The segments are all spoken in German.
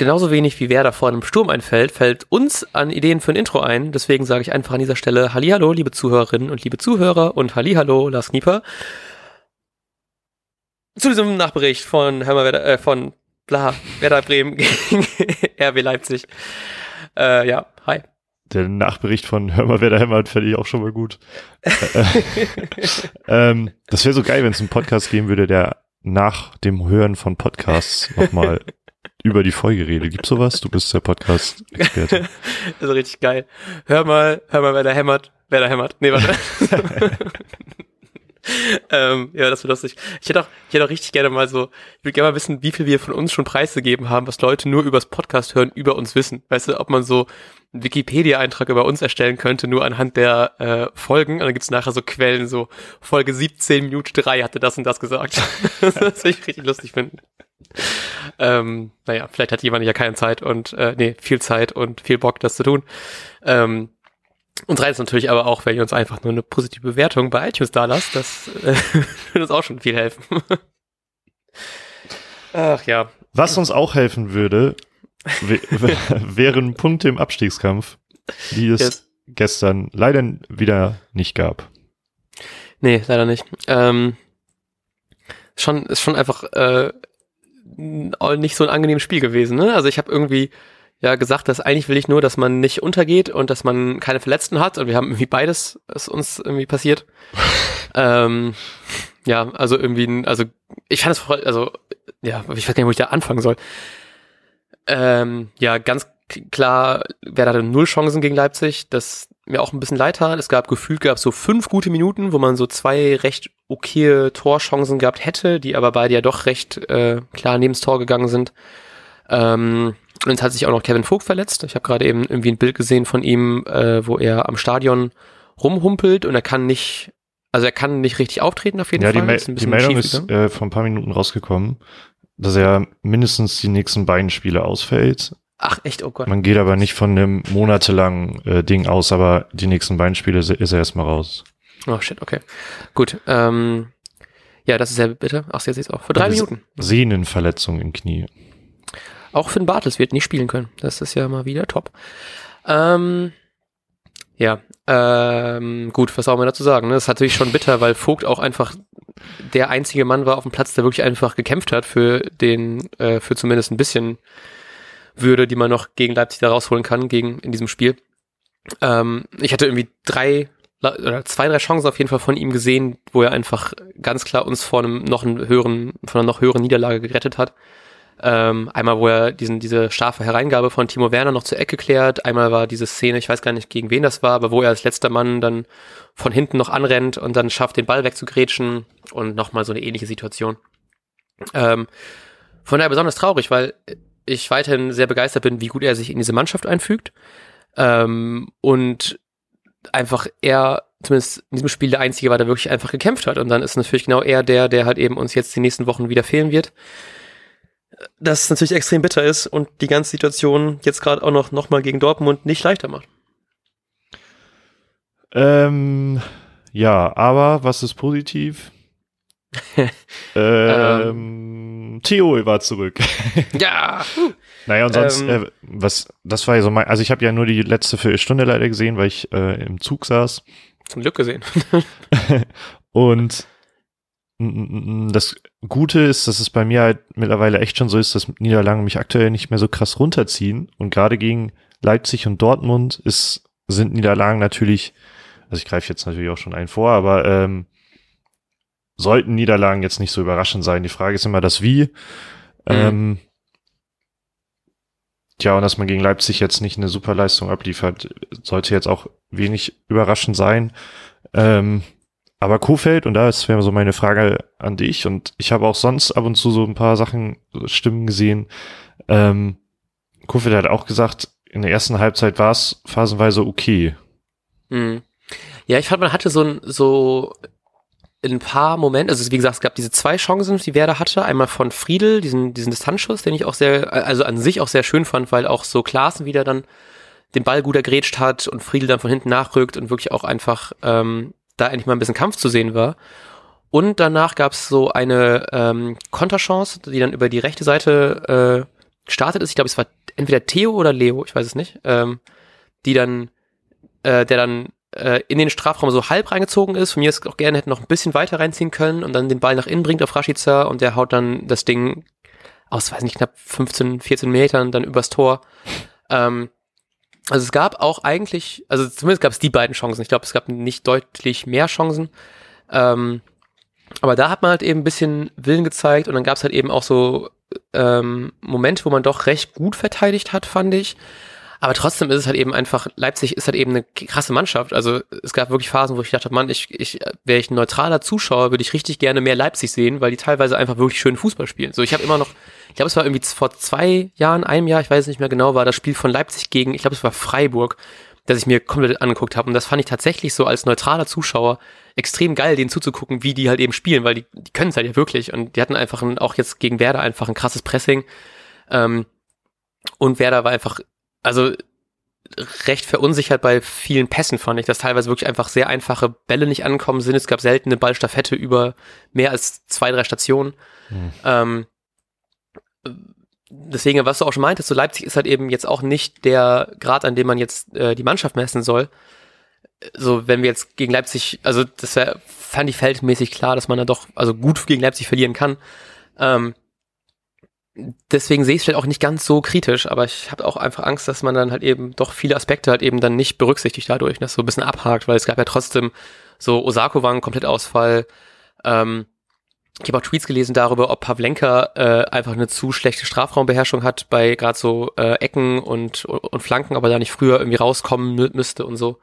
genauso wenig wie Werder vor einem Sturm einfällt, fällt uns an Ideen für ein Intro ein. Deswegen sage ich einfach an dieser Stelle Hallihallo, liebe Zuhörerinnen und liebe Zuhörer und Hallihallo, Lars Knieper. Zu diesem Nachbericht von Hörmer Werder, äh, von bla, Werder Bremen gegen RB Leipzig. Äh, ja, hi. Der Nachbericht von Hör mal, wer da hämmert, fände ich auch schon mal gut. ähm, das wäre so geil, wenn es einen Podcast geben würde, der nach dem Hören von Podcasts nochmal über die Folge redet. Gibt's sowas? Du bist der Podcast-Experte. das ist richtig geil. Hör mal, hör mal, wer da hämmert, wer da hämmert. Nee, warte. ähm, ja, das wird lustig. Ich hätte auch, ich hätte auch richtig gerne mal so, ich würde gerne mal wissen, wie viel wir von uns schon preisgegeben haben, was Leute nur übers Podcast hören, über uns wissen. Weißt du, ob man so einen Wikipedia-Eintrag über uns erstellen könnte, nur anhand der äh, Folgen. Und dann gibt's nachher so Quellen, so Folge 17, Minute 3 hatte das und das gesagt. das würde ich richtig lustig finden. Ähm, naja, vielleicht hat jemand ja keine Zeit und, äh, nee, viel Zeit und viel Bock, das zu tun. Ähm, uns reizt natürlich aber auch, wenn ihr uns einfach nur eine positive Bewertung bei iTunes da lasst. Das äh, würde uns auch schon viel helfen. Ach ja. Was uns auch helfen würde, wären Punkte im Abstiegskampf, die es yes. gestern leider wieder nicht gab. Nee, leider nicht. Ähm, schon, ist schon einfach äh, nicht so ein angenehmes Spiel gewesen. Ne? Also ich habe irgendwie ja gesagt, dass eigentlich will ich nur, dass man nicht untergeht und dass man keine Verletzten hat. Und wir haben irgendwie beides, ist uns irgendwie passiert. ähm, ja, also irgendwie, also ich fand es voll, also ja, ich weiß gar nicht, wo ich da anfangen soll. Ähm, ja, ganz klar, wer hatte null Chancen gegen Leipzig, das mir auch ein bisschen leid hat. Es gab gefühlt gab so fünf gute Minuten, wo man so zwei recht okaye Torchancen gehabt hätte, die aber beide ja doch recht äh, klar neben das Tor gegangen sind. Ähm, und jetzt hat sich auch noch Kevin Vogt verletzt. Ich habe gerade eben irgendwie ein Bild gesehen von ihm, äh, wo er am Stadion rumhumpelt und er kann nicht, also er kann nicht richtig auftreten auf jeden ja, Fall. Ja, die, die Meldung ist äh, vor ein paar Minuten rausgekommen, dass er mindestens die nächsten beiden Spiele ausfällt. Ach echt, oh Gott. Man geht aber nicht von einem monatelangen äh, Ding aus, aber die nächsten beiden Spiele ist er erstmal raus. Oh shit, okay. Gut. Ähm, ja, das ist ja bitte. Ach, jetzt ist auch. Vor drei Minuten. Sehnenverletzung im Knie. Auch Finn Bartels wird nicht spielen können. Das ist ja mal wieder top. Ähm, ja, ähm, gut, was soll man dazu sagen? Ne? Das ist natürlich schon bitter, weil Vogt auch einfach der einzige Mann war auf dem Platz, der wirklich einfach gekämpft hat für den, äh, für zumindest ein bisschen Würde, die man noch gegen Leipzig da rausholen kann, gegen in diesem Spiel. Ähm, ich hatte irgendwie drei oder zwei, drei Chancen auf jeden Fall von ihm gesehen, wo er einfach ganz klar uns vor einem noch höheren, von einer noch höheren Niederlage gerettet hat. Ähm, einmal, wo er diesen, diese scharfe Hereingabe von Timo Werner noch zur Ecke klärt. Einmal war diese Szene, ich weiß gar nicht, gegen wen das war, aber wo er als letzter Mann dann von hinten noch anrennt und dann schafft, den Ball wegzugrätschen und nochmal so eine ähnliche Situation. Ähm, von daher besonders traurig, weil ich weiterhin sehr begeistert bin, wie gut er sich in diese Mannschaft einfügt. Ähm, und einfach er, zumindest in diesem Spiel, der Einzige war, der wirklich einfach gekämpft hat. Und dann ist natürlich genau er der, der halt eben uns jetzt die nächsten Wochen wieder fehlen wird das natürlich extrem bitter ist und die ganze Situation jetzt gerade auch noch, noch mal gegen Dortmund nicht leichter macht. Ähm, ja, aber was ist positiv? ähm, ähm, Theo war zurück. ja. Naja, und sonst, ähm, äh, was, das war ja so mein, also ich habe ja nur die letzte Viertelstunde leider gesehen, weil ich äh, im Zug saß. Zum Glück gesehen. und das Gute ist, dass es bei mir halt mittlerweile echt schon so ist, dass Niederlagen mich aktuell nicht mehr so krass runterziehen. Und gerade gegen Leipzig und Dortmund ist, sind Niederlagen natürlich, also ich greife jetzt natürlich auch schon einen vor, aber ähm, sollten Niederlagen jetzt nicht so überraschend sein. Die Frage ist immer das Wie. Mhm. Ähm, Tja, und dass man gegen Leipzig jetzt nicht eine super Leistung abliefert, sollte jetzt auch wenig überraschend sein. Ähm, aber Kofeld, und da ist wäre so meine Frage an dich, und ich habe auch sonst ab und zu so ein paar Sachen, Stimmen gesehen. Ähm, Kofeld hat auch gesagt, in der ersten Halbzeit war es phasenweise okay. Mhm. Ja, ich fand, man hatte so ein, so in ein paar Momenten, also wie gesagt, es gab diese zwei Chancen, die Werder hatte. Einmal von Friedel, diesen, diesen Distanzschuss, den ich auch sehr, also an sich auch sehr schön fand, weil auch so Klaassen wieder dann den Ball gut ergrätscht hat und Friedel dann von hinten nachrückt und wirklich auch einfach ähm, da endlich mal ein bisschen Kampf zu sehen war. Und danach gab es so eine ähm, Konterchance, die dann über die rechte Seite äh, gestartet ist. Ich glaube, es war entweder Theo oder Leo, ich weiß es nicht, ähm, die dann, äh, der dann äh, in den Strafraum so halb reingezogen ist. Von mir ist auch gerne hätte noch ein bisschen weiter reinziehen können und dann den Ball nach innen bringt auf Rashica und der haut dann das Ding aus, weiß nicht, knapp 15, 14 Metern dann übers Tor. Ähm, also es gab auch eigentlich, also zumindest gab es die beiden Chancen. Ich glaube, es gab nicht deutlich mehr Chancen. Ähm, aber da hat man halt eben ein bisschen Willen gezeigt und dann gab es halt eben auch so ähm, Momente, wo man doch recht gut verteidigt hat, fand ich. Aber trotzdem ist es halt eben einfach, Leipzig ist halt eben eine krasse Mannschaft. Also es gab wirklich Phasen, wo ich dachte, Mann, ich, ich, wäre ich ein neutraler Zuschauer, würde ich richtig gerne mehr Leipzig sehen, weil die teilweise einfach wirklich schön Fußball spielen. So, ich habe immer noch, ich glaube, es war irgendwie vor zwei Jahren, einem Jahr, ich weiß nicht mehr genau, war das Spiel von Leipzig gegen, ich glaube, es war Freiburg, das ich mir komplett angeguckt habe. Und das fand ich tatsächlich so als neutraler Zuschauer extrem geil, denen zuzugucken, wie die halt eben spielen, weil die, die können es halt ja wirklich. Und die hatten einfach ein, auch jetzt gegen Werder einfach ein krasses Pressing. Ähm, und Werder war einfach also recht verunsichert bei vielen Pässen, fand ich, dass teilweise wirklich einfach sehr einfache Bälle nicht ankommen sind. Es gab selten eine Ballstaffette über mehr als zwei, drei Stationen. Hm. Ähm, deswegen, was du auch schon meintest, so Leipzig ist halt eben jetzt auch nicht der Grad, an dem man jetzt äh, die Mannschaft messen soll. So, wenn wir jetzt gegen Leipzig, also das wär, fand ich feldmäßig klar, dass man da doch also gut gegen Leipzig verlieren kann. Ähm, deswegen sehe ich es vielleicht auch nicht ganz so kritisch, aber ich habe auch einfach Angst, dass man dann halt eben doch viele Aspekte halt eben dann nicht berücksichtigt dadurch, dass so ein bisschen abhakt, weil es gab ja trotzdem so Osako war ein Komplettausfall. Ähm, ich habe auch Tweets gelesen darüber, ob Pavlenka äh, einfach eine zu schlechte Strafraumbeherrschung hat bei gerade so äh, Ecken und, und Flanken, aber da nicht früher irgendwie rauskommen mü müsste und so.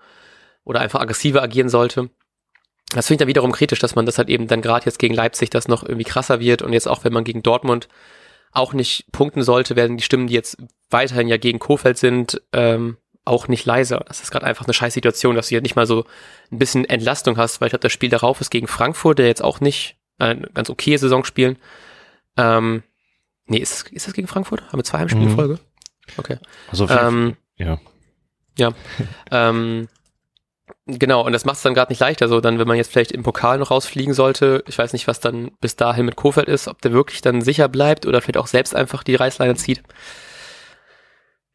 Oder einfach aggressiver agieren sollte. Das finde ich dann wiederum kritisch, dass man das halt eben dann gerade jetzt gegen Leipzig das noch irgendwie krasser wird und jetzt auch, wenn man gegen Dortmund auch nicht punkten sollte, werden die Stimmen, die jetzt weiterhin ja gegen Kofeld sind, ähm, auch nicht leiser. Das ist gerade einfach eine scheiß Situation, dass du ja nicht mal so ein bisschen Entlastung hast, weil ich glaube, das Spiel darauf ist gegen Frankfurt, der jetzt auch nicht eine ganz okay Saison spielen. Ähm, nee, ist, ist das gegen Frankfurt? Haben wir zwei Heimspiele in mhm. Folge? Okay. Also ähm, ja. Ja. ähm, Genau, und das macht es dann gerade nicht leichter. So, dann, wenn man jetzt vielleicht im Pokal noch rausfliegen sollte, ich weiß nicht, was dann bis dahin mit Kofeld ist, ob der wirklich dann sicher bleibt oder vielleicht auch selbst einfach die Reißleine zieht.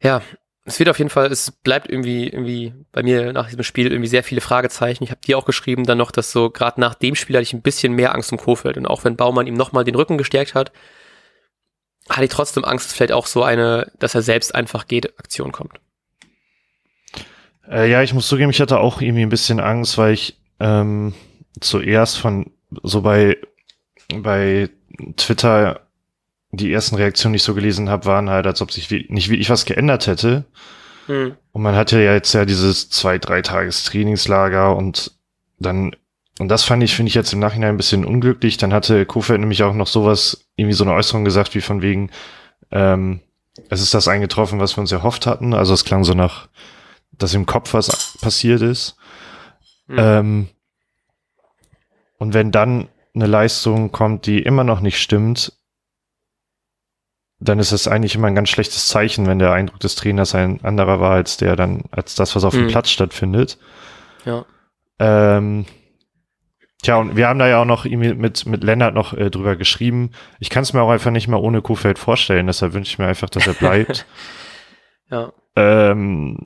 Ja, es wird auf jeden Fall, es bleibt irgendwie, irgendwie bei mir nach diesem Spiel irgendwie sehr viele Fragezeichen. Ich habe dir auch geschrieben dann noch, dass so gerade nach dem Spiel hatte ich ein bisschen mehr Angst um Kofeld. Und auch wenn Baumann ihm nochmal den Rücken gestärkt hat, hatte ich trotzdem Angst, dass vielleicht auch so eine, dass er selbst einfach geht, Aktion kommt. Äh, ja, ich muss zugeben, ich hatte auch irgendwie ein bisschen Angst, weil ich ähm, zuerst von so bei bei Twitter die ersten Reaktionen, die ich so gelesen habe, waren halt, als ob sich wie, nicht wirklich was geändert hätte. Hm. Und man hatte ja jetzt ja dieses zwei, drei Tages Trainingslager und dann, und das fand ich, finde ich jetzt im Nachhinein ein bisschen unglücklich. Dann hatte Kofeld nämlich auch noch sowas, irgendwie so eine Äußerung gesagt, wie von wegen, ähm, es ist das eingetroffen, was wir uns erhofft hatten. Also es klang so nach, dass im Kopf was passiert ist. Mhm. Ähm, und wenn dann eine Leistung kommt, die immer noch nicht stimmt, dann ist es eigentlich immer ein ganz schlechtes Zeichen, wenn der Eindruck des Trainers ein anderer war als der dann, als das, was auf mhm. dem Platz stattfindet. Ja. Ähm, tja, und wir haben da ja auch noch mit, mit Lennart noch äh, drüber geschrieben. Ich kann es mir auch einfach nicht mehr ohne Kuhfeld vorstellen, deshalb wünsche ich mir einfach, dass er bleibt. ja. Ähm,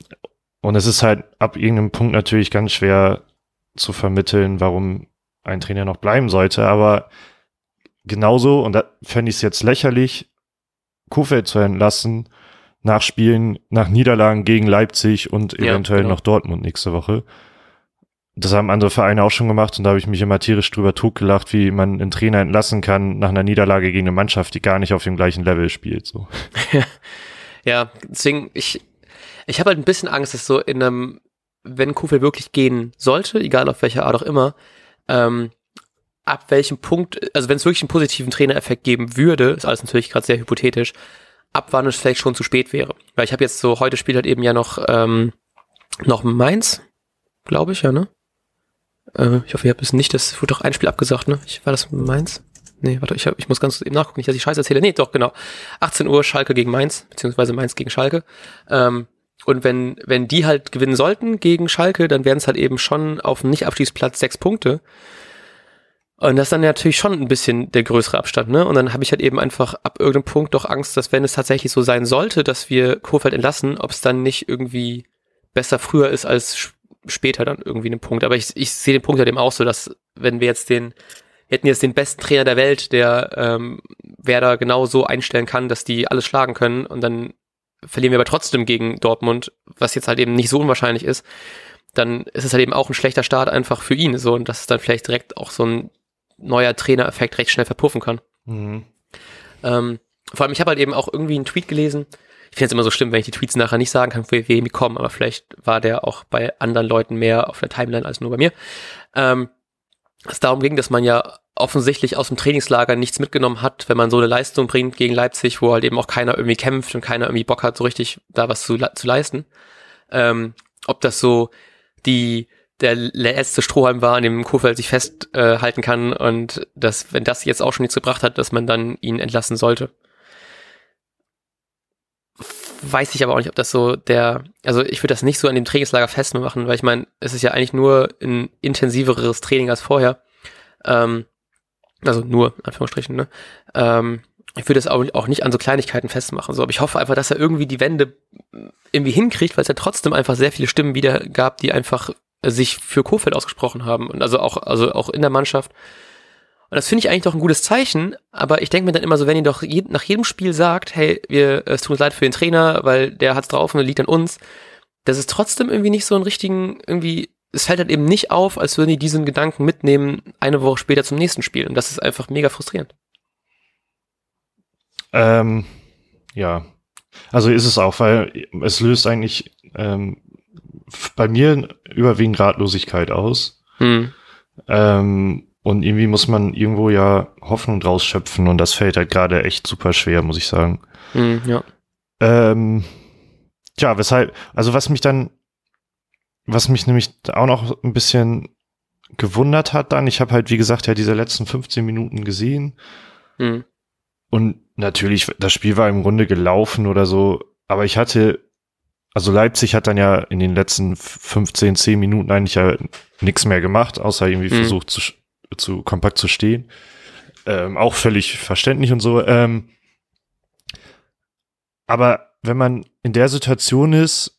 und es ist halt ab irgendeinem Punkt natürlich ganz schwer zu vermitteln, warum ein Trainer noch bleiben sollte. Aber genauso, und da fände ich es jetzt lächerlich, Kofeld zu entlassen, nach Spielen, nach Niederlagen gegen Leipzig und eventuell ja, genau. noch Dortmund nächste Woche. Das haben andere Vereine auch schon gemacht und da habe ich mich immer tierisch drüber totgelacht, wie man einen Trainer entlassen kann nach einer Niederlage gegen eine Mannschaft, die gar nicht auf dem gleichen Level spielt. So. ja, deswegen, ich, ich habe halt ein bisschen Angst, dass so in einem, wenn Kufel wirklich gehen sollte, egal auf welcher Art auch immer, ähm, ab welchem Punkt, also wenn es wirklich einen positiven Trainereffekt geben würde, ist alles natürlich gerade sehr hypothetisch, ab wann es vielleicht schon zu spät wäre. Weil ich habe jetzt so, heute spielt halt eben ja noch, ähm, noch Mainz, glaube ich, ja, ne? Äh, ich hoffe, ihr habt es nicht, das wurde doch ein Spiel abgesagt, ne? Ich, war das Mainz? Nee, warte, ich, hab, ich muss ganz eben nachgucken, nicht, dass ich Scheiße erzähle. Nee, doch, genau. 18 Uhr Schalke gegen Mainz, beziehungsweise Mainz gegen Schalke. Ähm, und wenn, wenn die halt gewinnen sollten gegen Schalke, dann wären es halt eben schon auf dem Nicht-Abstiegsplatz sechs Punkte. Und das ist dann natürlich schon ein bisschen der größere Abstand, ne? Und dann habe ich halt eben einfach ab irgendeinem Punkt doch Angst, dass wenn es tatsächlich so sein sollte, dass wir Kofeld entlassen, ob es dann nicht irgendwie besser früher ist als später dann irgendwie einen Punkt. Aber ich, ich sehe den Punkt halt eben auch so, dass wenn wir jetzt den, hätten jetzt den besten Trainer der Welt, der ähm, Werder genau so einstellen kann, dass die alles schlagen können und dann verlieren wir aber trotzdem gegen Dortmund, was jetzt halt eben nicht so unwahrscheinlich ist, dann ist es halt eben auch ein schlechter Start einfach für ihn so und dass es dann vielleicht direkt auch so ein neuer Trainereffekt recht schnell verpuffen kann. Mhm. Ähm, vor allem, ich habe halt eben auch irgendwie einen Tweet gelesen. Ich finde es immer so schlimm, wenn ich die Tweets nachher nicht sagen kann, für wem die kommen, aber vielleicht war der auch bei anderen Leuten mehr auf der Timeline als nur bei mir. Ähm, es darum ging, dass man ja offensichtlich aus dem Trainingslager nichts mitgenommen hat, wenn man so eine Leistung bringt gegen Leipzig, wo halt eben auch keiner irgendwie kämpft und keiner irgendwie Bock hat, so richtig da was zu, zu leisten. Ähm, ob das so die der letzte Strohhalm war, an dem Kofeld sich festhalten äh, kann und dass, wenn das jetzt auch schon nichts gebracht hat, dass man dann ihn entlassen sollte. Weiß ich aber auch nicht, ob das so der, also ich würde das nicht so an dem Trainingslager festmachen, weil ich meine, es ist ja eigentlich nur ein intensiveres Training als vorher. Ähm, also nur, Anführungsstrichen, ne? Ähm, ich würde das auch, auch nicht an so Kleinigkeiten festmachen. So, aber ich hoffe einfach, dass er irgendwie die Wende irgendwie hinkriegt, weil es ja trotzdem einfach sehr viele Stimmen wieder gab, die einfach sich für Kofeld ausgesprochen haben und also auch, also auch in der Mannschaft. Und das finde ich eigentlich doch ein gutes Zeichen, aber ich denke mir dann immer so, wenn ihr doch je, nach jedem Spiel sagt, hey, wir, es tut uns leid für den Trainer, weil der hat's drauf und liegt an uns, das ist trotzdem irgendwie nicht so ein richtigen, irgendwie, es fällt halt eben nicht auf, als würden die diesen Gedanken mitnehmen, eine Woche später zum nächsten Spiel. Und das ist einfach mega frustrierend. Ähm, ja. Also ist es auch, weil es löst eigentlich ähm, bei mir überwiegend Ratlosigkeit aus. Hm. Ähm, und irgendwie muss man irgendwo ja Hoffnung draus schöpfen und das fällt halt gerade echt super schwer, muss ich sagen. Hm, ja. Ähm, tja, weshalb, also was mich dann, was mich nämlich auch noch ein bisschen gewundert hat dann, ich habe halt, wie gesagt, ja diese letzten 15 Minuten gesehen. Hm. Und natürlich, das Spiel war im Grunde gelaufen oder so, aber ich hatte also Leipzig hat dann ja in den letzten 15, 10 Minuten eigentlich ja nichts mehr gemacht, außer irgendwie mhm. versucht zu, zu kompakt zu stehen. Ähm, auch völlig verständlich und so. Ähm, aber wenn man in der Situation ist,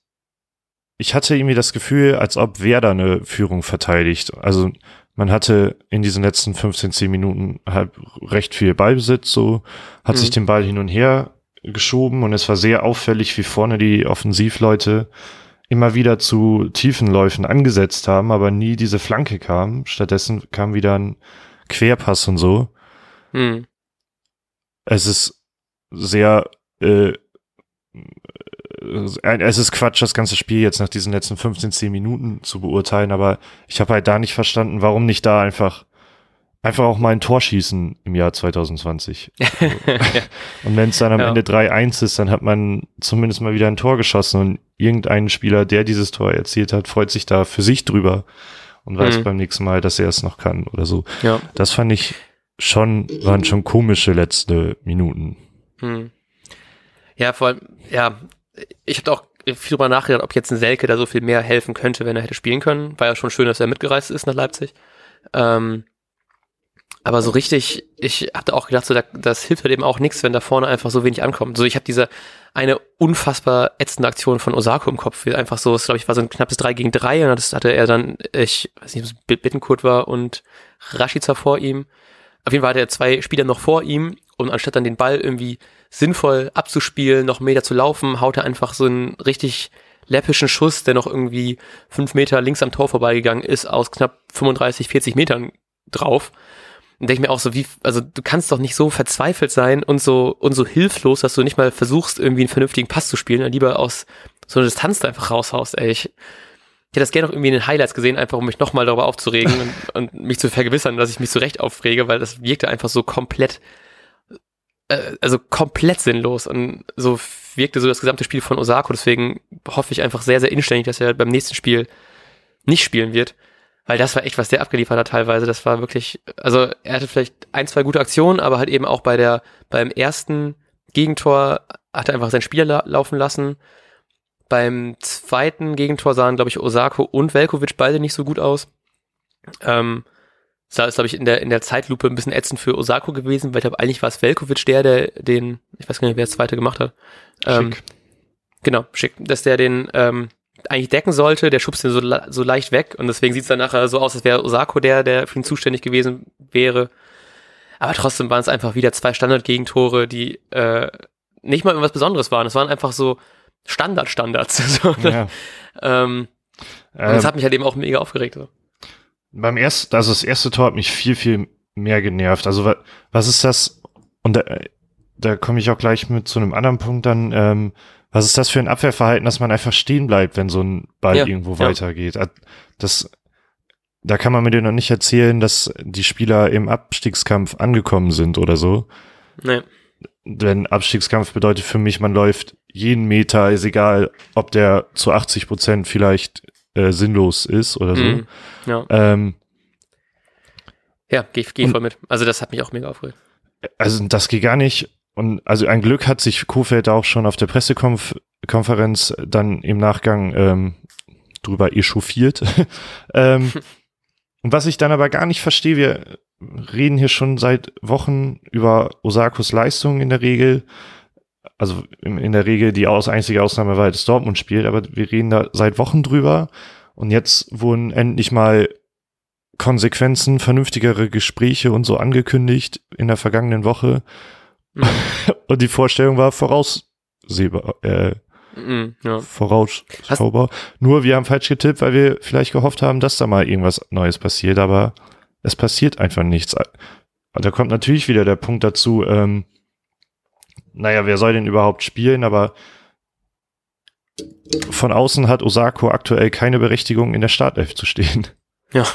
ich hatte irgendwie das Gefühl, als ob Werder eine Führung verteidigt. Also man hatte in diesen letzten 15, 10 Minuten halt recht viel Ballbesitz, so hat mhm. sich den Ball hin und her geschoben und es war sehr auffällig, wie vorne die Offensivleute immer wieder zu tiefen Läufen angesetzt haben, aber nie diese Flanke kam. Stattdessen kam wieder ein Querpass und so. Hm. Es ist sehr, äh, es ist Quatsch, das ganze Spiel jetzt nach diesen letzten 15, 10 Minuten zu beurteilen, aber ich habe halt da nicht verstanden, warum nicht da einfach einfach auch mal ein Tor schießen im Jahr 2020. und wenn es dann am ja. Ende 3-1 ist, dann hat man zumindest mal wieder ein Tor geschossen und irgendein Spieler, der dieses Tor erzielt hat, freut sich da für sich drüber und weiß mhm. beim nächsten Mal, dass er es noch kann oder so. Ja. Das fand ich schon, waren schon komische letzte Minuten. Mhm. Ja, vor allem, ja, ich habe auch viel drüber nachgedacht, ob jetzt ein Selke da so viel mehr helfen könnte, wenn er hätte spielen können. War ja schon schön, dass er mitgereist ist nach Leipzig. Ähm, aber so richtig, ich hatte auch gedacht, so, da, das hilft halt eben auch nichts, wenn da vorne einfach so wenig ankommt. So, ich habe diese eine unfassbar ätzende Aktion von Osako im Kopf, einfach so, es glaube ich war so ein knappes 3 gegen 3 und das hatte er dann, ich weiß nicht, ob es Bittenkurt war und Rashica vor ihm. Auf jeden Fall hatte er zwei Spieler noch vor ihm und anstatt dann den Ball irgendwie sinnvoll abzuspielen, noch einen Meter zu laufen, haut er einfach so einen richtig läppischen Schuss, der noch irgendwie fünf Meter links am Tor vorbeigegangen ist, aus knapp 35, 40 Metern drauf. Und denke mir auch so, wie, also du kannst doch nicht so verzweifelt sein und so, und so hilflos, dass du nicht mal versuchst, irgendwie einen vernünftigen Pass zu spielen, dann lieber aus so einer Distanz da einfach raushaust, ey. Ich, ich hätte das gerne noch irgendwie in den Highlights gesehen, einfach um mich nochmal darüber aufzuregen und, und mich zu vergewissern, dass ich mich so recht aufrege, weil das wirkte einfach so komplett, äh, also komplett sinnlos und so wirkte so das gesamte Spiel von Osako. Deswegen hoffe ich einfach sehr, sehr inständig, dass er beim nächsten Spiel nicht spielen wird weil das war echt, was der abgeliefert hat teilweise. Das war wirklich, also er hatte vielleicht ein, zwei gute Aktionen, aber halt eben auch bei der, beim ersten Gegentor hat er einfach sein Spiel la laufen lassen. Beim zweiten Gegentor sahen, glaube ich, Osako und Velkovic beide nicht so gut aus. Ähm, Das ist, glaube ich, in der, in der Zeitlupe ein bisschen ätzend für Osako gewesen, weil ich glaube, eigentlich war es Velkovic der, der den, ich weiß gar nicht, wer das zweite gemacht hat. Ähm, Schick. genau, schick, dass der den ähm, eigentlich decken sollte, der schubst den so, so leicht weg und deswegen sieht es dann nachher so aus, als wäre Osako der, der für ihn zuständig gewesen wäre. Aber trotzdem waren es einfach wieder zwei Standard-Gegentore, die äh, nicht mal irgendwas Besonderes waren. Es waren einfach so Standard-Standards. so, Ja. ähm, und Ähm, das hat mich halt eben auch mega aufgeregt. So. beim ersten, also das erste Tor hat mich viel, viel mehr genervt. Also wa, was ist das? Und da, da komme ich auch gleich mit zu einem anderen Punkt dann. Ähm, was ist das für ein Abwehrverhalten, dass man einfach stehen bleibt, wenn so ein Ball Ja, irgendwo ja. weitergeht? Ah, Das, da kann man mir dir noch nicht erzählen, dass die Spieler im Abstiegskampf angekommen sind oder so. Nee. Denn Abstiegskampf bedeutet für mich, man läuft jeden Meter, ist egal, ob der zu 80 Prozent vielleicht äh, sinnlos ist oder so. Mhm. Ja, Ähm, ja geh, geh voll mit. Also das hat mich auch mega aufgeregt. also das geht gar nicht. Und also ein Glück hat sich Kofeld auch schon auf der Pressekonferenz dann im Nachgang ähm, drüber echauffiert. ähm, und was ich dann aber gar nicht verstehe, wir reden hier schon seit Wochen über Osakos Leistung in der Regel. Also in, in der Regel die aus, einzige Ausnahme war, dass Dortmund spielt, aber wir reden da seit Wochen drüber. Und jetzt wurden endlich mal Konsequenzen, vernünftigere Gespräche und so angekündigt in der vergangenen Woche. Mhm. Und die Vorstellung war voraussehbar, äh, Mhm. Ja. vorausschaubar. Nur wir haben falsch getippt, weil wir vielleicht gehofft haben, dass da mal irgendwas Neues passiert, aber es passiert einfach nichts. Und da kommt natürlich wieder der Punkt dazu, ähm, naja, wer soll denn überhaupt spielen, aber von außen hat Osako aktuell keine Berechtigung, in der Startelf zu stehen. Ja,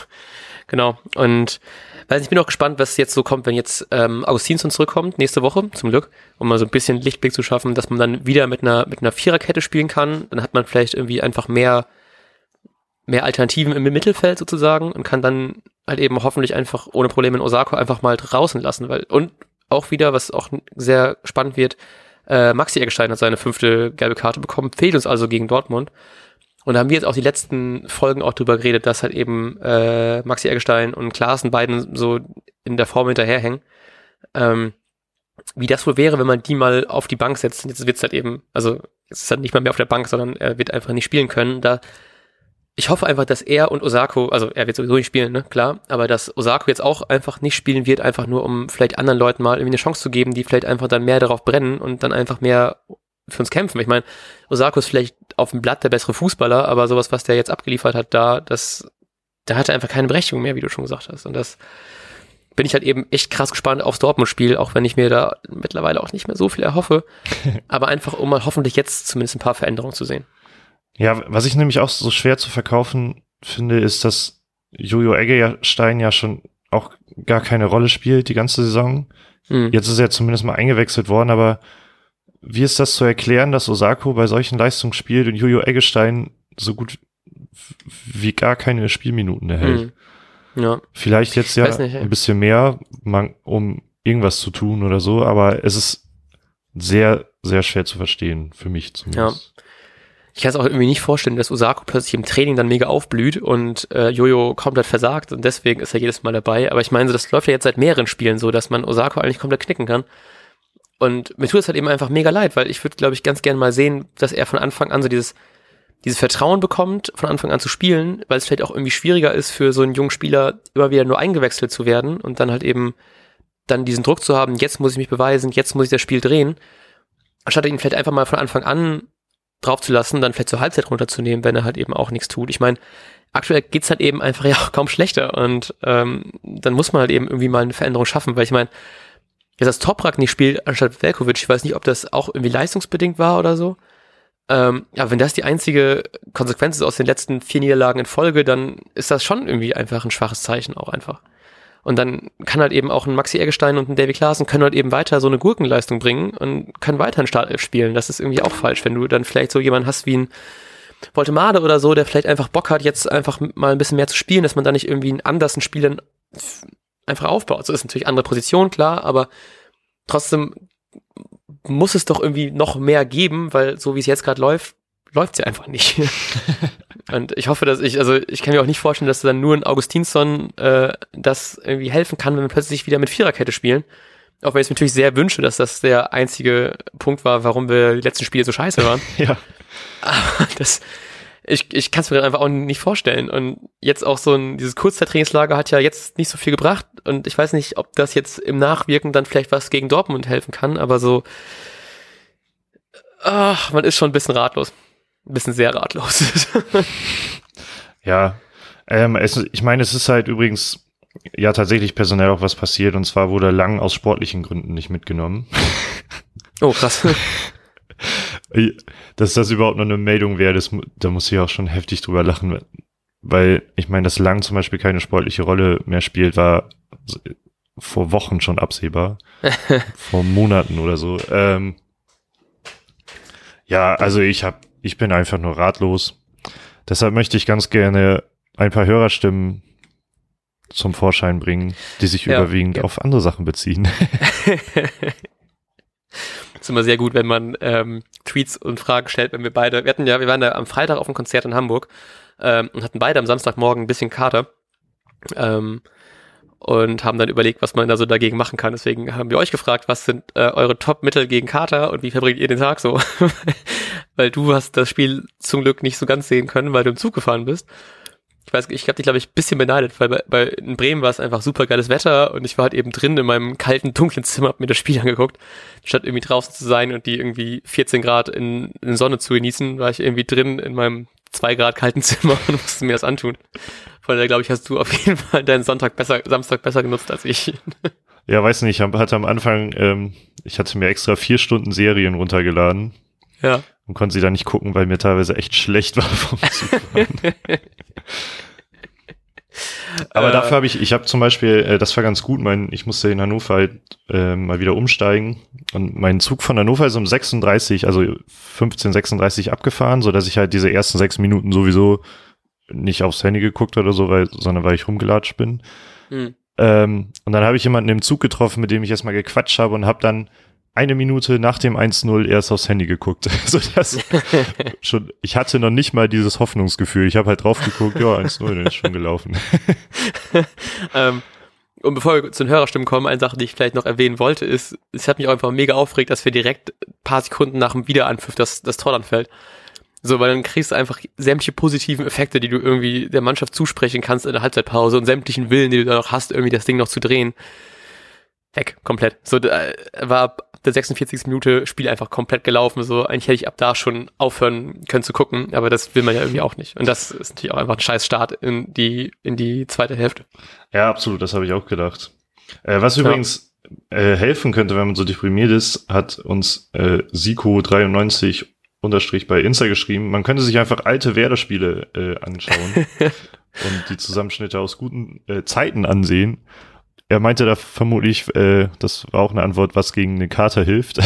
genau. Und weiß nicht, ich bin auch gespannt, was jetzt so kommt, wenn jetzt ähm, Augustinsson zurückkommt, nächste Woche, zum Glück, um mal so ein bisschen Lichtblick zu schaffen, dass man dann wieder mit einer, mit einer Viererkette spielen kann. Dann hat man vielleicht irgendwie einfach mehr, mehr Alternativen im Mittelfeld sozusagen und kann dann halt eben hoffentlich einfach ohne Probleme in Osako einfach mal draußen lassen, weil, und auch wieder, was auch sehr spannend wird, äh, Maxi Eggestein hat seine fünfte gelbe Karte bekommen, fehlt uns also gegen Dortmund. Und da haben wir jetzt auch die letzten Folgen auch drüber geredet, dass halt eben äh, Maxi Eggestein und Klaassen beiden so in der Form hinterherhängen. Ähm, wie das wohl wäre, wenn man die mal auf die Bank setzt. Und jetzt wird's halt eben, also es ist halt nicht mal mehr auf der Bank, sondern er wird einfach nicht spielen können. Da ich hoffe einfach, dass er und Osako, also er wird sowieso nicht spielen, ne, klar, aber dass Osako jetzt auch einfach nicht spielen wird, einfach nur um vielleicht anderen Leuten mal irgendwie eine Chance zu geben, die vielleicht einfach dann mehr darauf brennen und dann einfach mehr für uns kämpfen. Ich meine, Osako ist vielleicht auf dem Blatt der bessere Fußballer, aber sowas, was der jetzt abgeliefert hat, da, das, da hat er einfach keine Berechtigung mehr, wie du schon gesagt hast. Und das bin ich halt eben echt krass gespannt aufs Dortmund-Spiel, auch wenn ich mir da mittlerweile auch nicht mehr so viel erhoffe. aber einfach, um mal hoffentlich jetzt zumindest ein paar Veränderungen zu sehen. Ja, was ich nämlich auch so schwer zu verkaufen finde, ist, dass Jojo Eggestein ja schon auch gar keine Rolle spielt die ganze Saison. Mhm. Jetzt ist er zumindest mal eingewechselt worden, aber wie ist das zu erklären, dass Osako bei solchen Leistungen spielt und Jojo Eggestein so gut wie gar keine Spielminuten erhält? Mhm. Ja. Vielleicht jetzt ja nicht, ein bisschen mehr, um irgendwas zu tun oder so, aber es ist sehr, sehr schwer zu verstehen, für mich zumindest. Ich kann es auch irgendwie nicht vorstellen, dass Osako plötzlich im Training dann mega aufblüht und äh, Jojo komplett versagt und deswegen ist er jedes Mal dabei. Aber ich meine, so, das läuft ja jetzt seit mehreren Spielen so, dass man Osako eigentlich komplett knicken kann. Und mir tut es halt eben einfach mega leid, weil ich würde, glaube ich, ganz gerne mal sehen, dass er von Anfang an so dieses, dieses Vertrauen bekommt, von Anfang an zu spielen, weil es vielleicht auch irgendwie schwieriger ist für so einen jungen Spieler, immer wieder nur eingewechselt zu werden und dann halt eben dann diesen Druck zu haben, jetzt muss ich mich beweisen, jetzt muss ich das Spiel drehen, anstatt ihn vielleicht einfach mal von Anfang an drauf zu lassen, dann vielleicht zur Halbzeit runterzunehmen, wenn er halt eben auch nichts tut. Ich meine, aktuell geht's halt eben einfach ja auch kaum schlechter und ähm, dann muss man halt eben irgendwie mal eine Veränderung schaffen, weil ich meine, jetzt das Toprak nicht spielt anstatt Velkovic, ich weiß nicht, ob das auch irgendwie leistungsbedingt war oder so. Ähm, ja, wenn das die einzige Konsequenz ist aus den letzten vier Niederlagen in Folge, dann ist das schon irgendwie einfach ein schwaches Zeichen auch einfach. Und dann kann halt eben auch ein Maxi Eggestein und ein Davy Klaassen können halt eben weiter so eine Gurkenleistung bringen und können weiter in Startelf spielen. Das ist irgendwie auch falsch, wenn du dann vielleicht so jemanden hast wie ein Voltemade oder so, der vielleicht einfach Bock hat, jetzt einfach mal ein bisschen mehr zu spielen, dass man da nicht irgendwie einen anderen Spielern einfach aufbaut. So ist natürlich andere Position, klar, aber trotzdem muss es doch irgendwie noch mehr geben, weil so wie es jetzt gerade läuft, läuft sie einfach nicht. und ich hoffe, dass ich, also ich kann mir auch nicht vorstellen, dass dann nur ein Augustinsson äh, das irgendwie helfen kann, wenn wir plötzlich wieder mit Viererkette spielen. Auch wenn ich es natürlich sehr wünsche, dass das der einzige Punkt war, warum wir die letzten Spiele so scheiße waren. ja. Aber das, ich, ich kann es mir einfach auch nicht vorstellen. Und jetzt auch so ein, dieses Kurzzeittrainingslager hat ja jetzt nicht so viel gebracht. Und ich weiß nicht, ob das jetzt im Nachwirken dann vielleicht was gegen Dortmund helfen kann, aber so, ach, man ist schon ein bisschen ratlos. Ein bisschen sehr ratlos. ja, ähm, es, ich meine, es ist halt übrigens ja tatsächlich personell auch was passiert. Und zwar wurde Lang aus sportlichen Gründen nicht mitgenommen. Oh, krass. Dass das überhaupt noch eine Meldung wäre, das, da muss ich auch schon heftig drüber lachen, weil ich meine, dass Lang zum Beispiel keine sportliche Rolle mehr spielt, war vor Wochen schon absehbar. vor Monaten oder so. Ähm, ja, also ich hab, ich bin einfach nur ratlos. Deshalb möchte ich ganz gerne ein paar Hörerstimmen zum Vorschein bringen, die sich ja, überwiegend ja. auf andere Sachen beziehen. ist immer sehr gut, wenn man ähm, Tweets und Fragen stellt, wenn wir beide, wir hatten ja, wir waren da am Freitag auf einem Konzert in Hamburg ähm, und hatten beide am Samstagmorgen ein bisschen Kater ähm, und haben dann überlegt, was man da so dagegen machen kann. Deswegen haben wir euch gefragt, was sind äh, eure Top-Mittel gegen Kater und wie verbringt ihr den Tag so? weil du hast das Spiel zum Glück nicht so ganz sehen können, weil du im Zug gefahren bist ich weiß, ich habe dich, glaube ich, ein bisschen beneidet, weil bei, bei in Bremen war es einfach super geiles Wetter und ich war halt eben drin in meinem kalten, dunklen Zimmer, hab mir das Spiel angeguckt. Statt irgendwie draußen zu sein und die irgendwie 14 Grad in, in Sonne zu genießen, war ich irgendwie drin in meinem 2 Grad kalten Zimmer und musste mir das antun. Von daher, glaube ich, hast du auf jeden Fall deinen Sonntag besser, Samstag besser genutzt als ich. Ja, weiß nicht, ich hatte am Anfang, ähm, ich hatte mir extra vier Stunden Serien runtergeladen. Ja. Und konnte sie da nicht gucken, weil mir teilweise echt schlecht war vom Zugfahren. Aber äh, dafür habe ich, ich habe zum Beispiel, äh, das war ganz gut, mein, ich musste in Hannover halt äh, mal wieder umsteigen und mein Zug von Hannover ist um 36, also 15, 36 abgefahren, so dass ich halt diese ersten sechs Minuten sowieso nicht aufs Handy geguckt oder so, weil, sondern weil ich rumgelatscht bin. Hm. Ähm, und dann habe ich jemanden im Zug getroffen, mit dem ich erstmal gequatscht habe und habe dann eine Minute nach dem 1-0 erst aufs Handy geguckt. so dass schon, ich hatte noch nicht mal dieses Hoffnungsgefühl. Ich habe halt drauf geguckt, ja, 1-0, dann ist schon gelaufen. ähm, und bevor wir zu den Hörerstimmen kommen, eine Sache, die ich vielleicht noch erwähnen wollte, ist, es hat mich auch einfach mega aufgeregt, dass wir direkt paar Sekunden nach dem Wiederanpfiff das, das Tor anfällt. So, weil dann kriegst du einfach sämtliche positiven Effekte, die du irgendwie der Mannschaft zusprechen kannst in der Halbzeitpause und sämtlichen Willen, die du da noch hast, irgendwie das Ding noch zu drehen weg, komplett. So da war der 46. Minute Spiel einfach komplett gelaufen. So eigentlich hätte ich ab da schon aufhören können zu gucken, aber das will man ja irgendwie auch nicht. Und das ist natürlich auch einfach ein scheiß Start in die in die zweite Hälfte. Ja, absolut, das habe ich auch gedacht. Äh, was übrigens äh, helfen könnte, wenn man so deprimiert ist, hat uns äh, Siko 93 unterstrich bei Insta geschrieben. Man könnte sich einfach alte Werder-Spiele äh, anschauen und die Zusammenschnitte aus guten äh, Zeiten ansehen er meinte da vermutlich, äh, das war auch eine Antwort, was gegen den Kater hilft.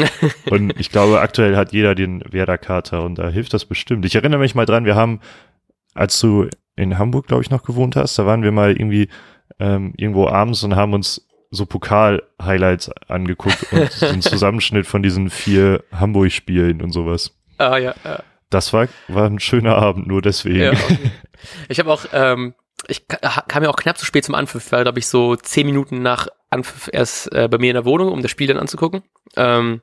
und ich glaube, aktuell hat jeder den Werder-Kater und da hilft das bestimmt. Ich erinnere mich mal dran, wir haben, als du in Hamburg, glaube ich, noch gewohnt hast, da waren wir mal irgendwie ähm, irgendwo abends und haben uns so Pokal-Highlights angeguckt und so einen Zusammenschnitt von diesen vier Hamburg-Spielen und sowas. Ah, ja, ja. Das war, war ein schöner Abend, nur deswegen. Ja, okay. Ich habe auch ähm, ich kam ja auch knapp zu spät zum Anpfiff, weil glaube ich so zehn Minuten nach Anpfiff erst äh, bei mir in der Wohnung, um das Spiel dann anzugucken. Ähm,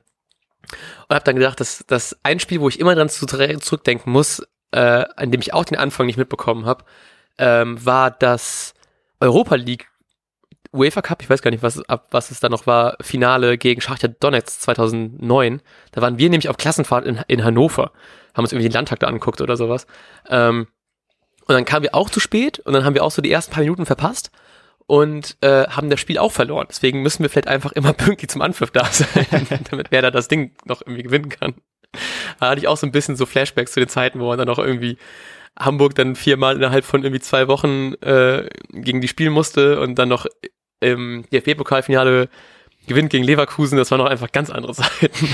und habe dann gedacht, dass das ein Spiel, wo ich immer dran zu, zurückdenken muss, äh, an dem ich auch den Anfang nicht mitbekommen habe, ähm, war das Europa League UEFA Cup, ich weiß gar nicht, was, ab, was es da noch war, Finale gegen Schachtja Donetsk 2009. Da waren wir nämlich auf Klassenfahrt in, in Hannover, haben uns irgendwie den Landtag da angeguckt oder sowas. Ähm, und dann kamen wir auch zu spät und dann haben wir auch so die ersten paar Minuten verpasst und äh, haben das Spiel auch verloren. Deswegen müssen wir vielleicht einfach immer pünktlich zum Anpfiff da sein, damit wer da das Ding noch irgendwie gewinnen kann. Da hatte ich auch so ein bisschen so Flashbacks zu den Zeiten, wo man dann noch irgendwie Hamburg dann viermal innerhalb von irgendwie zwei Wochen äh, gegen die spielen musste und dann noch im DFB-Pokalfinale gewinnt gegen Leverkusen. Das waren noch einfach ganz andere Zeiten.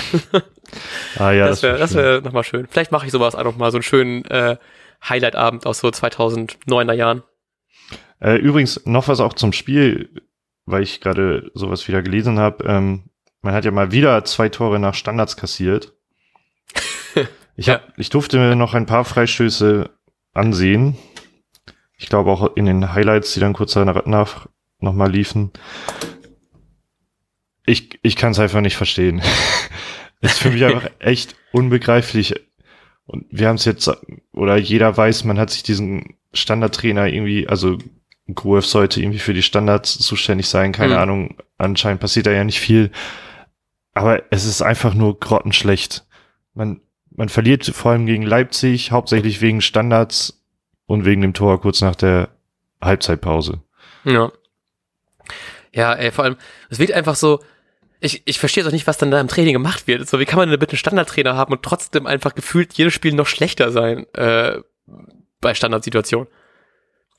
Ah ja, das wäre das wäre wär nochmal schön. Vielleicht mache ich sowas auch noch mal so einen schönen äh, Highlight-Abend aus so 2009er Jahren. Äh, übrigens noch was auch zum Spiel, weil ich gerade sowas wieder gelesen habe. Ähm, man hat ja mal wieder zwei Tore nach Standards kassiert. Ich, hab, ja. ich durfte mir noch ein paar Freistöße ansehen. Ich glaube auch in den Highlights, die dann kurz danach nochmal liefen. Ich, ich kann es einfach nicht verstehen. ist für mich einfach echt unbegreiflich. Und wir haben es jetzt, oder jeder weiß, man hat sich diesen Standardtrainer irgendwie, also Gruev sollte irgendwie für die Standards zuständig sein, keine mhm. Ahnung, anscheinend passiert da ja nicht viel. Aber es ist einfach nur grottenschlecht. Man, man verliert vor allem gegen Leipzig, hauptsächlich wegen Standards und wegen dem Tor kurz nach der Halbzeitpause. Ja. Ja, ey, vor allem, es wird einfach so, ich, ich verstehe doch nicht, was dann da im Training gemacht wird. So, wie kann man denn bitte einen Standardtrainer haben und trotzdem einfach gefühlt jedes Spiel noch schlechter sein äh, bei Standardsituationen?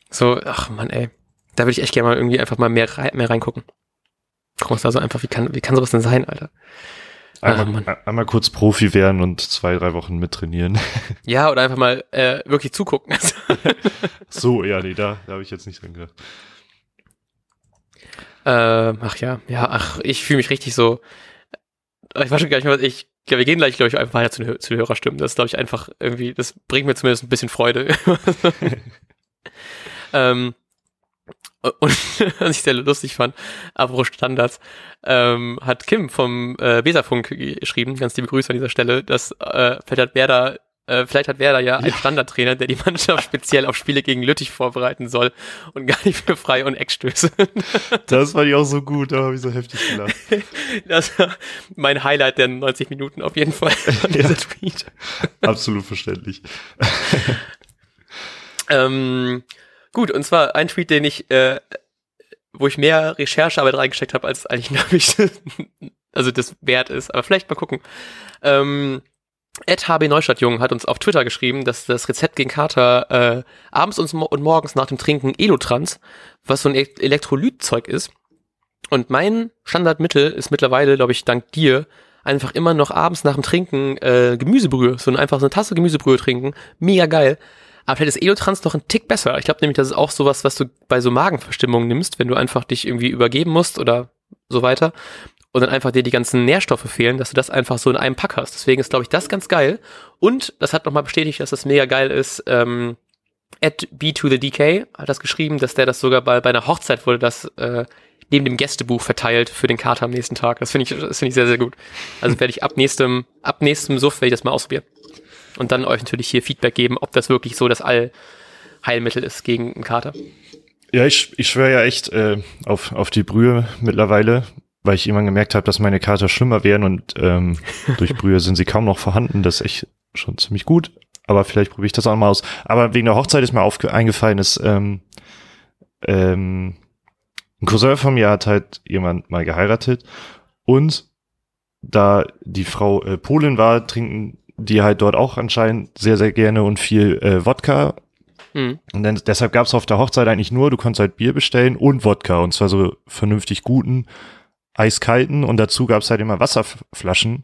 So, ach man, ey. Da würde ich echt gerne mal irgendwie einfach mal mehr, rein, mehr reingucken. Guck mal, so einfach, wie kann, wie kann sowas denn sein, Alter? Einmal, ach, einmal kurz Profi werden und zwei, drei Wochen mittrainieren. Ja, oder einfach mal äh, wirklich zugucken. so, ja, nee, da, da habe ich jetzt nicht dran gedacht. Äh, ach ja, ja, ach, ich fühle mich richtig so. Ich weiß schon gar nicht mehr, was ich. Ja, wir gehen gleich, glaube ich, einfach weiter zu den, zu den Hörerstimmen. Das ist, glaube ich, einfach irgendwie, das bringt mir zumindest ein bisschen Freude. ähm, und was ich sehr lustig fand, apropos Standards, ähm, hat Kim vom äh, Weserfunk geschrieben, ganz liebe Grüße an dieser Stelle, dass äh, hat Werder äh, vielleicht hat Werder ja einen Standardtrainer, der die Mannschaft speziell auf Spiele gegen Lüttich vorbereiten soll und gar nicht für Frei- und Eckstöße. Das fand ich auch so gut, da habe ich so heftig gelacht. Das war mein Highlight der 90 Minuten auf jeden Fall von dieser ja. Tweet. Absolut verständlich. ähm, gut, und zwar ein Tweet, den ich, äh, wo ich mehr Recherchearbeit reingesteckt habe, als eigentlich, glaube ich, also das wert ist. Aber vielleicht mal gucken. Ähm, Ed HB Neustadtjung hat uns auf Twitter geschrieben, dass das Rezept gegen Kater äh, abends und, und morgens nach dem Trinken Elotrans, was so ein e Elektrolytzeug ist. Und mein Standardmittel ist mittlerweile, glaube ich, dank dir, einfach immer noch abends nach dem Trinken äh, Gemüsebrühe, so einfach so eine Tasse Gemüsebrühe trinken. Mega geil. Aber vielleicht ist Elotrans noch ein Tick besser. Ich glaube nämlich, das ist auch sowas, was du bei so Magenverstimmungen nimmst, wenn du einfach dich irgendwie übergeben musst oder so weiter und dann einfach dir die ganzen Nährstoffe fehlen, dass du das einfach so in einem Pack hast. Deswegen ist, glaube ich, das ganz geil. Und das hat nochmal bestätigt, dass das mega geil ist. Ähm, at B to the DK hat das geschrieben, dass der das sogar bei, bei einer Hochzeit wurde, das äh, neben dem Gästebuch verteilt für den Kater am nächsten Tag. Das finde ich, das finde ich sehr, sehr gut. Also werde ich ab nächstem, ab nächstem Suff werde ich das mal ausprobieren. Und dann euch natürlich hier Feedback geben, ob das wirklich so das Allheilmittel ist gegen einen Kater. Ja, ich, ich schwöre ja echt äh, auf, auf die Brühe mittlerweile weil ich irgendwann gemerkt habe, dass meine Kater schlimmer werden und ähm, durch Brühe sind sie kaum noch vorhanden. Das ist echt schon ziemlich gut. Aber vielleicht probiere ich das auch mal aus. Aber wegen der Hochzeit ist mir aufge eingefallen, ist ähm, ähm, ein Cousin von mir hat halt jemand mal geheiratet und da die Frau äh, Polin war, trinken die halt dort auch anscheinend sehr, sehr gerne und viel äh, Wodka. Mhm. Und dann, deshalb gab es auf der Hochzeit eigentlich nur, du konntest halt Bier bestellen und Wodka und zwar so vernünftig guten eiskalten und dazu gab es halt immer Wasserflaschen.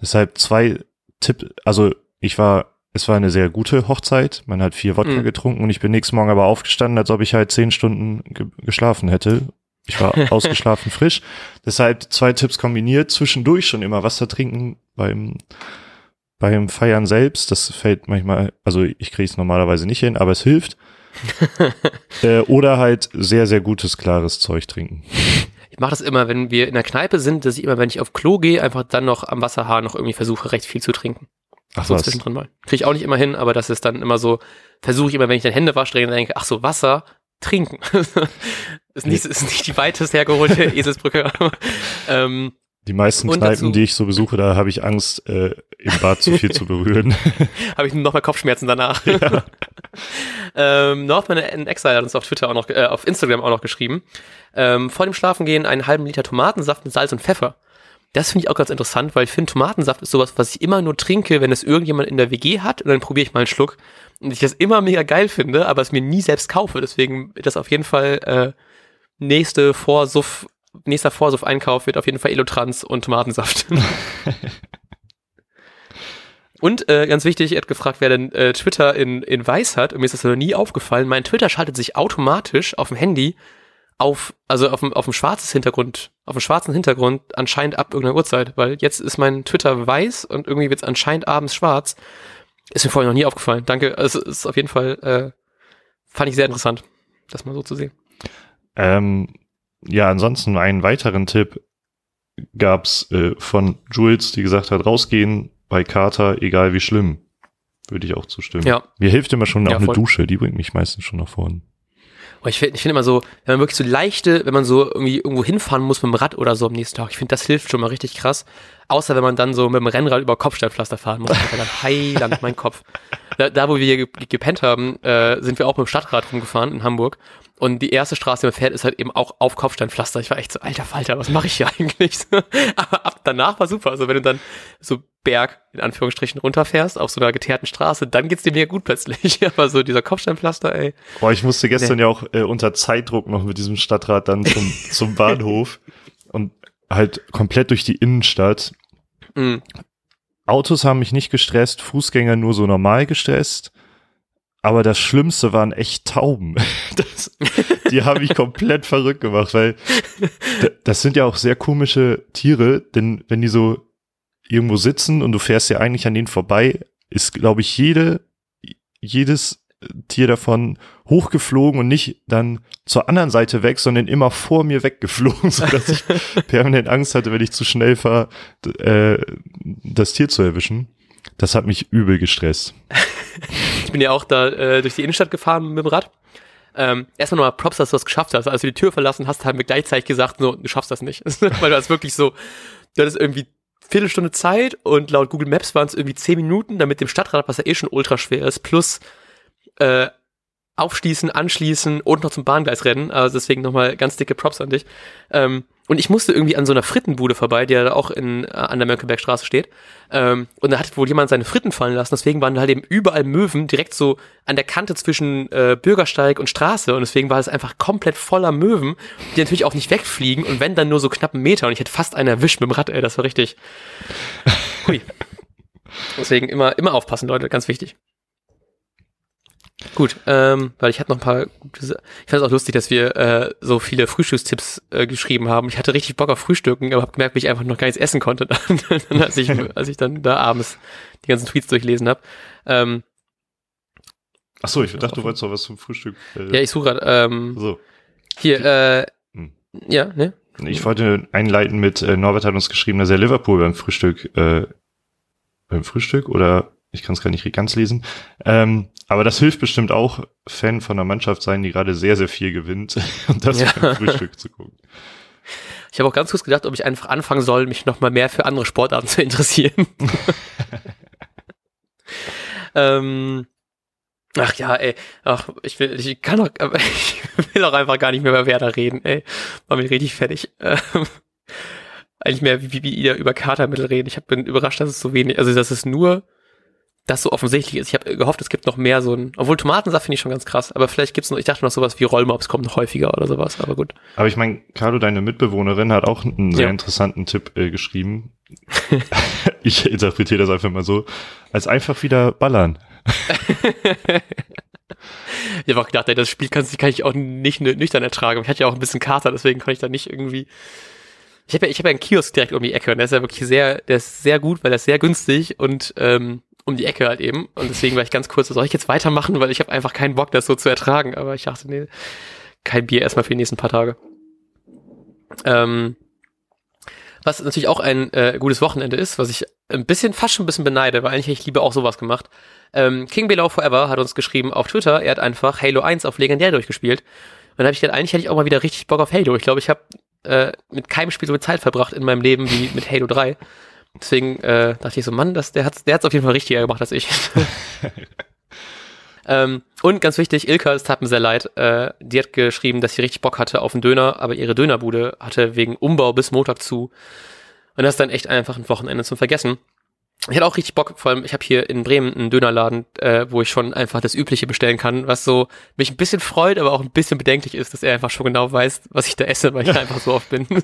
Deshalb zwei Tipp, also ich war, es war eine sehr gute Hochzeit. Man hat vier Wodka mhm. getrunken und ich bin nächsten Morgen aber aufgestanden, als ob ich halt zehn Stunden ge geschlafen hätte. Ich war ausgeschlafen frisch. Deshalb zwei Tipps kombiniert. Zwischendurch schon immer Wasser trinken beim, beim Feiern selbst. Das fällt manchmal, also ich kriege es normalerweise nicht hin, aber es hilft. äh, oder halt sehr, sehr gutes, klares Zeug trinken. Ich mache das immer, wenn wir in der Kneipe sind, dass ich immer, wenn ich auf Klo gehe, einfach dann noch am Wasserhahn noch irgendwie versuche, recht viel zu trinken. Ach so, was? zwischendrin mal. Kriege ich auch nicht immer hin, aber das ist dann immer so, versuche ich immer, wenn ich dann Hände wasche, denke, ach so, Wasser, trinken. ist, nicht, ist nicht die weitest hergeholte Eselsbrücke. ähm, die meisten Kneipen, dazu, die ich so besuche, da habe ich Angst, äh, im Bad zu viel zu berühren. habe ich noch mal Kopfschmerzen danach. Ja. ähm, Northman in Exile hat uns auf Twitter auch noch, äh, auf Instagram auch noch geschrieben. Ähm, vor dem Schlafengehen einen halben Liter Tomatensaft mit Salz und Pfeffer. Das finde ich auch ganz interessant, weil ich finde, Tomatensaft ist sowas, was ich immer nur trinke, wenn es irgendjemand in der WG hat und dann probiere ich mal einen Schluck. Und ich das immer mega geil finde, aber es mir nie selbst kaufe. Deswegen ist das auf jeden Fall äh, nächste Vorsuff nächster Vorsuff-Einkauf wird auf jeden Fall Elotrans und Tomatensaft. und äh, ganz wichtig, er hat gefragt, wer denn äh, Twitter in, in weiß hat. Und mir ist das noch nie aufgefallen. Mein Twitter schaltet sich automatisch auf dem Handy auf, also auf dem, auf dem schwarzes Hintergrund, auf dem schwarzen Hintergrund anscheinend ab irgendeiner Uhrzeit, weil jetzt ist mein Twitter weiß und irgendwie wird es anscheinend abends schwarz. Ist mir vorher noch nie aufgefallen. Danke. Also, es ist auf jeden Fall, äh, fand ich sehr interessant, das mal so zu sehen. Ähm, ja, ansonsten einen weiteren Tipp gab's äh, von Jules, die gesagt hat, rausgehen bei Kater, egal wie schlimm. Würde ich auch zustimmen. Ja. Mir hilft immer schon auch Ja, eine voll. Dusche, die bringt mich meistens schon nach vorne. Aber ich finde ich find immer so, wenn man wirklich so leichte, wenn man so irgendwie irgendwo hinfahren muss mit dem Rad oder so am nächsten Tag, ich finde, das hilft schon mal richtig krass. Außer wenn man dann so mit dem Rennrad über Kopfsteinpflaster fahren muss. Alter, dann heiland mein Kopf. Da, da wo wir ge gepennt haben, äh, sind wir auch mit dem Stadtrad rumgefahren in Hamburg. Und die erste Straße, die man fährt, ist halt eben auch auf Kopfsteinpflaster. Ich war echt so, alter Falter, was mache ich hier eigentlich? Aber ab danach war super. Also wenn du dann so Berg in Anführungsstrichen runterfährst auf so einer geteerten Straße, dann geht's dir mega gut plötzlich. Aber so dieser Kopfsteinpflaster, ey. Boah, ich musste gestern ja auch äh, unter Zeitdruck noch mit diesem Stadtrat dann zum, zum Bahnhof und halt komplett durch die Innenstadt. Mm. Autos haben mich nicht gestresst, Fußgänger nur so normal gestresst. Aber das Schlimmste waren echt Tauben. Das, die haben mich komplett verrückt gemacht, weil das sind ja auch sehr komische Tiere, denn wenn die so irgendwo sitzen und du fährst ja eigentlich an denen vorbei, ist, glaube ich, jede, jedes Tier davon hochgeflogen und nicht dann zur anderen Seite weg, sondern immer vor mir weggeflogen, sodass ich permanent Angst hatte, wenn ich zu schnell fahre, äh, das Tier zu erwischen. Das hat mich übel gestresst. Ich bin ja auch da äh, durch die Innenstadt gefahren mit dem Rad. Ähm, erstmal nochmal Props, dass du das geschafft hast. Als du die Tür verlassen hast, haben wir gleichzeitig gesagt, so, du schaffst das nicht. Weil du hast wirklich so, du hattest irgendwie Viertelstunde Zeit und laut Google Maps waren es irgendwie zehn Minuten, damit dem Stadtrad, was ja eh schon ultra schwer ist, plus äh, aufschließen, anschließen und noch zum Bahngleis rennen. Also deswegen nochmal ganz dicke Props an dich. Ähm, und ich musste irgendwie an so einer Frittenbude vorbei, die ja da auch in, äh, an der Mönckebergstraße steht. Ähm, und da hat wohl jemand seine Fritten fallen lassen. Deswegen waren halt eben überall Möwen direkt so an der Kante zwischen äh, Bürgersteig und Straße. Und deswegen war es einfach komplett voller Möwen, die natürlich auch nicht wegfliegen. Und wenn dann nur so knapp einen Meter. Und ich hätte fast einen erwischt mit dem Rad, ey. Das war richtig. Hui. Deswegen immer, immer aufpassen, Leute. Ganz wichtig. Gut, ähm, weil ich hatte noch ein paar gute Sa- Ich fand es auch lustig, dass wir äh, so viele Frühstückstipps äh, geschrieben haben. Ich hatte richtig Bock auf Frühstücken, aber habe gemerkt, wie ich einfach noch gar nichts essen konnte, dann, dann, als, ich, als ich dann da abends die ganzen Tweets durchlesen habe. Ähm, Ach so, ich dachte, du wolltest noch was zum Frühstück. Äh, ja, ich suche gerade. Ähm, so. hier, äh, Hm. ja, ne? Ich wollte einleiten mit, äh, Norbert hat uns geschrieben, dass er Liverpool beim Frühstück, äh, beim Frühstück oder ich kann es gar nicht ganz lesen. Ähm, aber das hilft bestimmt auch, Fan von einer Mannschaft sein, die gerade sehr, sehr viel gewinnt und das Ja. Frühstück zu gucken. Ich habe auch ganz kurz gedacht, ob ich einfach anfangen soll, mich noch mal mehr für andere Sportarten zu interessieren. ähm, ach ja, ey, ach, ich will, ich kann doch, ich will auch einfach gar nicht mehr über Werder reden, ey. War mir richtig fertig. Ähm, eigentlich mehr wie, wie ihr über Katermittel reden. Ich hab, bin überrascht, dass es so wenig, also dass es nur das so offensichtlich ist. Ich habe gehofft, es gibt noch mehr so ein, obwohl Tomatensaft finde ich schon ganz krass, aber vielleicht gibt's noch, ich dachte noch sowas wie Rollmops kommt noch häufiger oder sowas, aber gut. Aber ich meine, Carlo, deine Mitbewohnerin hat auch einen sehr Ja. interessanten Tipp äh, geschrieben. ich interpretiere das einfach mal so, als einfach wieder ballern. Ich habe auch gedacht, ey, das Spiel kann, kann ich auch nicht nü- nüchtern ertragen. Ich hatte ja auch ein bisschen Kater, deswegen konnte ich da nicht irgendwie. Ich habe ja, ich hab ja einen Kiosk direkt um die Ecke und der ist ja wirklich sehr, der ist sehr gut, weil der ist sehr günstig und ähm, um die Ecke halt eben. Und deswegen war ich ganz kurz, soll ich jetzt weitermachen, weil ich habe einfach keinen Bock, das so zu ertragen. Aber ich dachte, nee, kein Bier erstmal für die nächsten paar Tage. Ähm, was natürlich auch ein äh, gutes Wochenende ist, was ich ein bisschen, fast schon ein bisschen beneide, weil eigentlich hätte ich lieber auch sowas gemacht. Ähm, King Below Forever hat uns geschrieben auf Twitter, er hat einfach Halo 1 auf legendär durchgespielt. Und dann habe ich gedacht, eigentlich hätte ich auch mal wieder richtig Bock auf Halo. Ich glaube, ich habe äh, mit keinem Spiel so viel Zeit verbracht in meinem Leben wie mit Halo 3. Deswegen äh, dachte ich so, Mann, das, der hat der hat's auf jeden Fall richtiger gemacht als ich. ähm, und ganz wichtig, Ilka, es tat mir sehr leid, äh, die hat geschrieben, dass sie richtig Bock hatte auf einen Döner, aber ihre Dönerbude hatte wegen Umbau bis Montag zu. Und das ist dann echt einfach ein Wochenende zum Vergessen. Ich hatte auch richtig Bock, vor allem, ich habe hier in Bremen einen Dönerladen, äh, wo ich schon einfach das Übliche bestellen kann, was so mich ein bisschen freut, aber auch ein bisschen bedenklich ist, dass er einfach schon genau weiß, was ich da esse, weil ich da einfach so oft bin.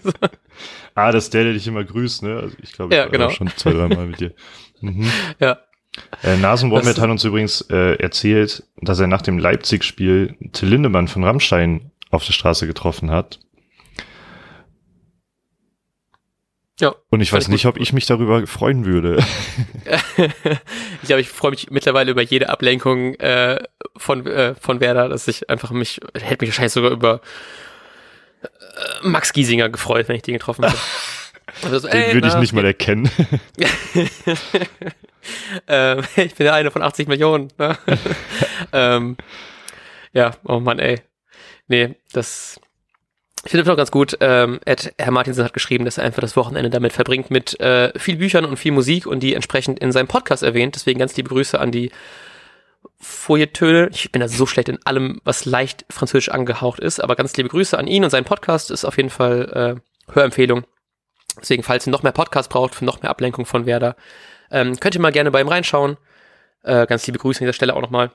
Ah, das ist der, der dich immer grüßt, ne? Also ich glaube, ich Ja, war genau. auch schon zwei, drei Mal mit dir. Mhm. ja. Äh, Nasen hat uns übrigens äh, erzählt, dass er nach dem Leipzig-Spiel Till Lindemann von Rammstein auf der Straße getroffen hat. Ja. Und ich weiß nicht, gut. ob ich mich darüber freuen würde. ich glaube, ich freue mich mittlerweile über jede Ablenkung äh, von, äh, von Werder, dass ich einfach mich, hätte mich wahrscheinlich sogar über äh, Max Giesinger gefreut, wenn ich den getroffen hätte. Also so, den würde ich nicht mal erkennen. ähm, ich bin ja einer von 80 Millionen. Ne? ähm, ja, oh Mann, ey. Nee, das ich finde es noch ganz gut. Ähm, Ed, Herr Martinsen hat geschrieben, dass er einfach das Wochenende damit verbringt mit äh, viel Büchern und viel Musik und die entsprechend in seinem Podcast erwähnt. Deswegen ganz liebe Grüße an die Feuilletöne. Ich bin da so schlecht in allem, was leicht französisch angehaucht ist, aber ganz liebe Grüße an ihn und seinen Podcast ist auf jeden Fall äh, Hörempfehlung. Deswegen, falls ihr noch mehr Podcast braucht, für noch mehr Ablenkung von Werder, ähm, könnt ihr mal gerne bei ihm reinschauen. Äh, ganz liebe Grüße an dieser Stelle auch nochmal.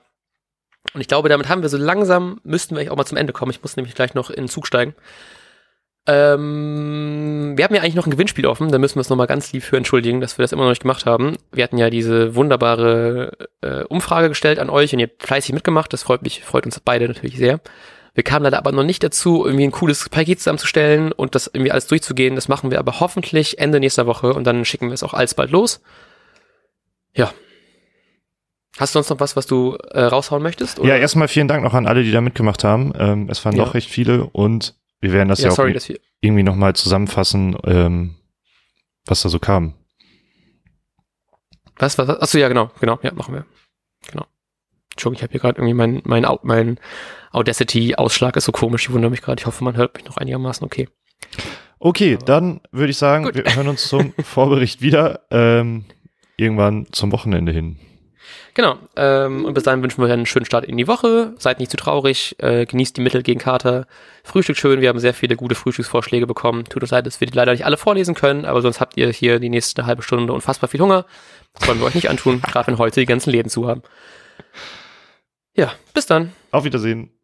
Und ich glaube, damit haben wir so langsam, müssten wir auch mal zum Ende kommen. Ich muss nämlich gleich noch in den Zug steigen. Ähm, wir haben ja eigentlich noch ein Gewinnspiel offen, da müssen wir uns nochmal ganz lieb für entschuldigen, dass wir das immer noch nicht gemacht haben. Wir hatten ja diese wunderbare äh, Umfrage gestellt an euch und ihr habt fleißig mitgemacht, das freut mich, freut uns beide natürlich sehr. Wir kamen leider aber noch nicht dazu, irgendwie ein cooles Paket zusammenzustellen und das irgendwie alles durchzugehen. Das machen wir aber hoffentlich Ende nächster Woche und dann schicken wir es auch alsbald los. Ja, Hast du sonst noch was, was du äh, raushauen möchtest? Oder? Ja, erstmal vielen Dank noch an alle, die da mitgemacht haben. Ähm, es waren ja. doch recht viele und wir werden das ja, ja auch sorry, irgendwie nochmal zusammenfassen, ähm, was da so kam. Was, was, achso, ja, genau, genau, ja, machen wir. Genau. Entschuldigung, ich habe hier gerade irgendwie mein, mein, mein Audacity-Ausschlag ist so komisch, ich wundere mich gerade. Ich hoffe, man hört mich noch einigermaßen okay. Okay, Aber dann würde ich sagen, Gut. wir hören uns zum Vorbericht wieder. Ähm, irgendwann zum Wochenende hin. Genau. Ähm, und bis dahin wünschen wir einen schönen Start in die Woche. Seid nicht zu traurig. Äh, genießt die Mittel gegen Kater. Frühstück schön. Wir haben sehr viele gute Frühstücksvorschläge bekommen. Tut uns leid, dass wir die leider nicht alle vorlesen können, aber sonst habt ihr hier die nächste halbe Stunde unfassbar viel Hunger. Das wollen wir euch nicht antun, gerade wenn heute die ganzen Läden zu haben. Ja, bis dann. Auf Wiedersehen.